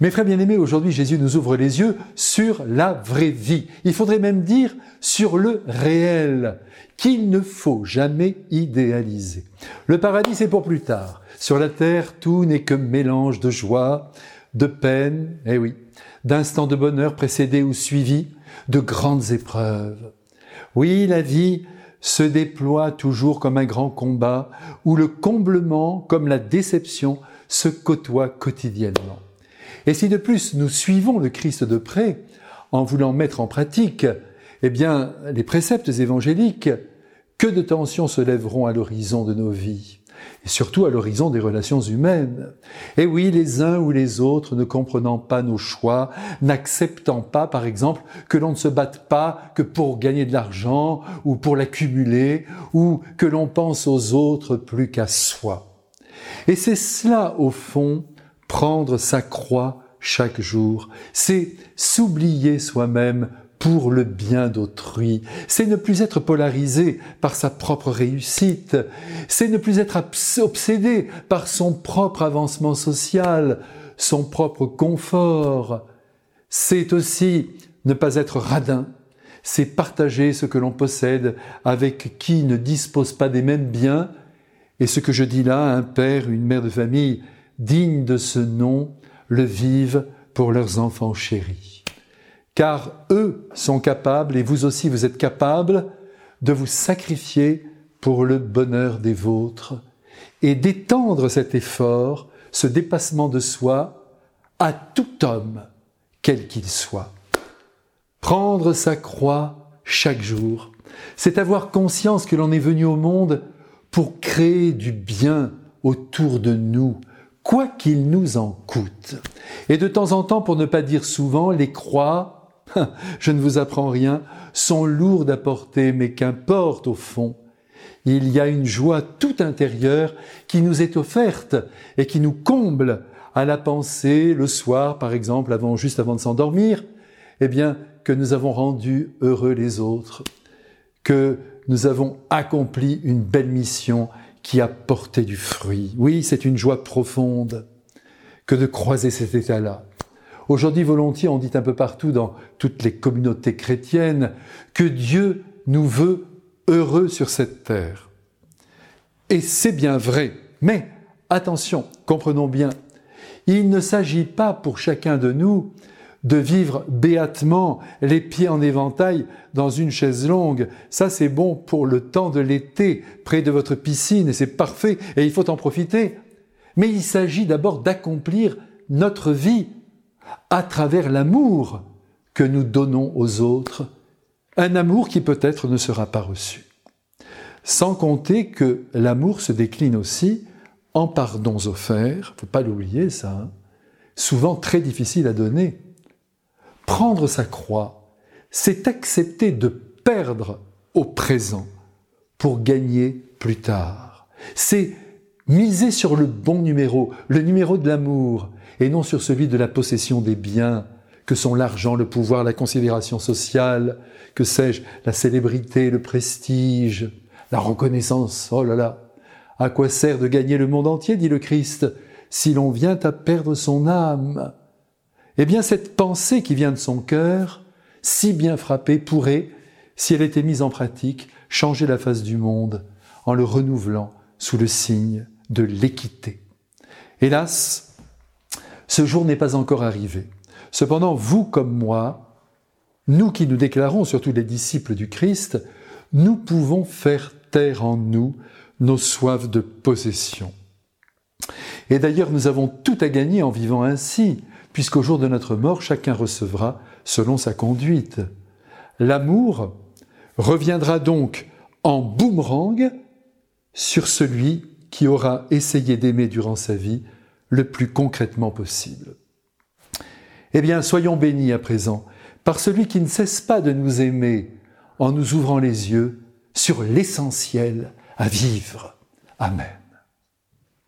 Mes frères bien-aimés, aujourd'hui Jésus nous ouvre les yeux sur la vraie vie. Il faudrait même dire sur le réel, qu'il ne faut jamais idéaliser. Le paradis, c'est pour plus tard. Sur la terre, tout n'est que mélange de joie, de peine, eh oui, d'instants de bonheur précédés ou suivis de grandes épreuves. Oui, la vie se déploie toujours comme un grand combat où le comblement, comme la déception, se côtoient quotidiennement. Et si de plus nous suivons le Christ de près, en voulant mettre en pratique, eh bien, les préceptes évangéliques, que de tensions se lèveront à l'horizon de nos vies, et surtout à l'horizon des relations humaines. Et oui, les uns ou les autres, ne comprenant pas nos choix, n'acceptant pas, par exemple, que l'on ne se batte pas que pour gagner de l'argent, ou pour l'accumuler, ou que l'on pense aux autres plus qu'à soi. Et c'est cela, au fond, prendre sa croix chaque jour, c'est s'oublier soi-même pour le bien d'autrui, c'est ne plus être polarisé par sa propre réussite, c'est ne plus être obsédé par son propre avancement social, son propre confort, c'est aussi ne pas être radin, c'est partager ce que l'on possède avec qui ne dispose pas des mêmes biens, et ce que je dis là, un père, une mère de famille, dignes de ce nom, le vivent pour leurs enfants chéris. Car eux sont capables, et vous aussi vous êtes capables, de vous sacrifier pour le bonheur des vôtres et d'étendre cet effort, ce dépassement de soi, à tout homme, quel qu'il soit. Prendre sa croix chaque jour, c'est avoir conscience que l'on est venu au monde pour créer du bien autour de nous, quoi qu'il nous en coûte. Et de temps en temps, pour ne pas dire souvent, les croix, je ne vous apprends rien, sont lourdes à porter, mais qu'importe au fond. Il y a une joie tout intérieure qui nous est offerte et qui nous comble à la pensée le soir, par exemple, avant, juste avant de s'endormir, eh bien, que nous avons rendu heureux les autres, que nous avons accompli une belle mission qui a porté du fruit. Oui, c'est une joie profonde que de croiser cet état-là. Aujourd'hui, volontiers, on dit un peu partout dans toutes les communautés chrétiennes que Dieu nous veut heureux sur cette terre. Et c'est bien vrai. Mais attention, comprenons bien, il ne s'agit pas pour chacun de nous de vivre béatement, les pieds en éventail, dans une chaise longue. Ça, c'est bon pour le temps de l'été, près de votre piscine, et c'est parfait, et il faut en profiter. Mais il s'agit d'abord d'accomplir notre vie à travers l'amour que nous donnons aux autres, un amour qui peut-être ne sera pas reçu. Sans compter que l'amour se décline aussi en pardons offerts, faut pas l'oublier ça, hein. souvent très difficile à donner, Prendre sa croix, c'est accepter de perdre au présent pour gagner plus tard. C'est miser sur le bon numéro, le numéro de l'amour, et non sur celui de la possession des biens, que sont l'argent, le pouvoir, la considération sociale, que sais-je, la célébrité, le prestige, la reconnaissance. Oh là là, à quoi sert de gagner le monde entier, dit le Christ, si l'on vient à perdre son âme? Eh bien, cette pensée qui vient de son cœur, si bien frappée, pourrait, si elle était mise en pratique, changer la face du monde en le renouvelant sous le signe de l'équité. Hélas, ce jour n'est pas encore arrivé. Cependant, vous comme moi, nous qui nous déclarons, surtout les disciples du Christ, nous pouvons faire taire en nous nos soifs de possession. Et d'ailleurs, nous avons tout à gagner en vivant ainsi, puisqu'au jour de notre mort, chacun recevra selon sa conduite. L'amour reviendra donc en boomerang sur celui qui aura essayé d'aimer durant sa vie le plus concrètement possible. Eh bien, soyons bénis à présent par celui qui ne cesse pas de nous aimer en nous ouvrant les yeux sur l'essentiel à vivre. Amen.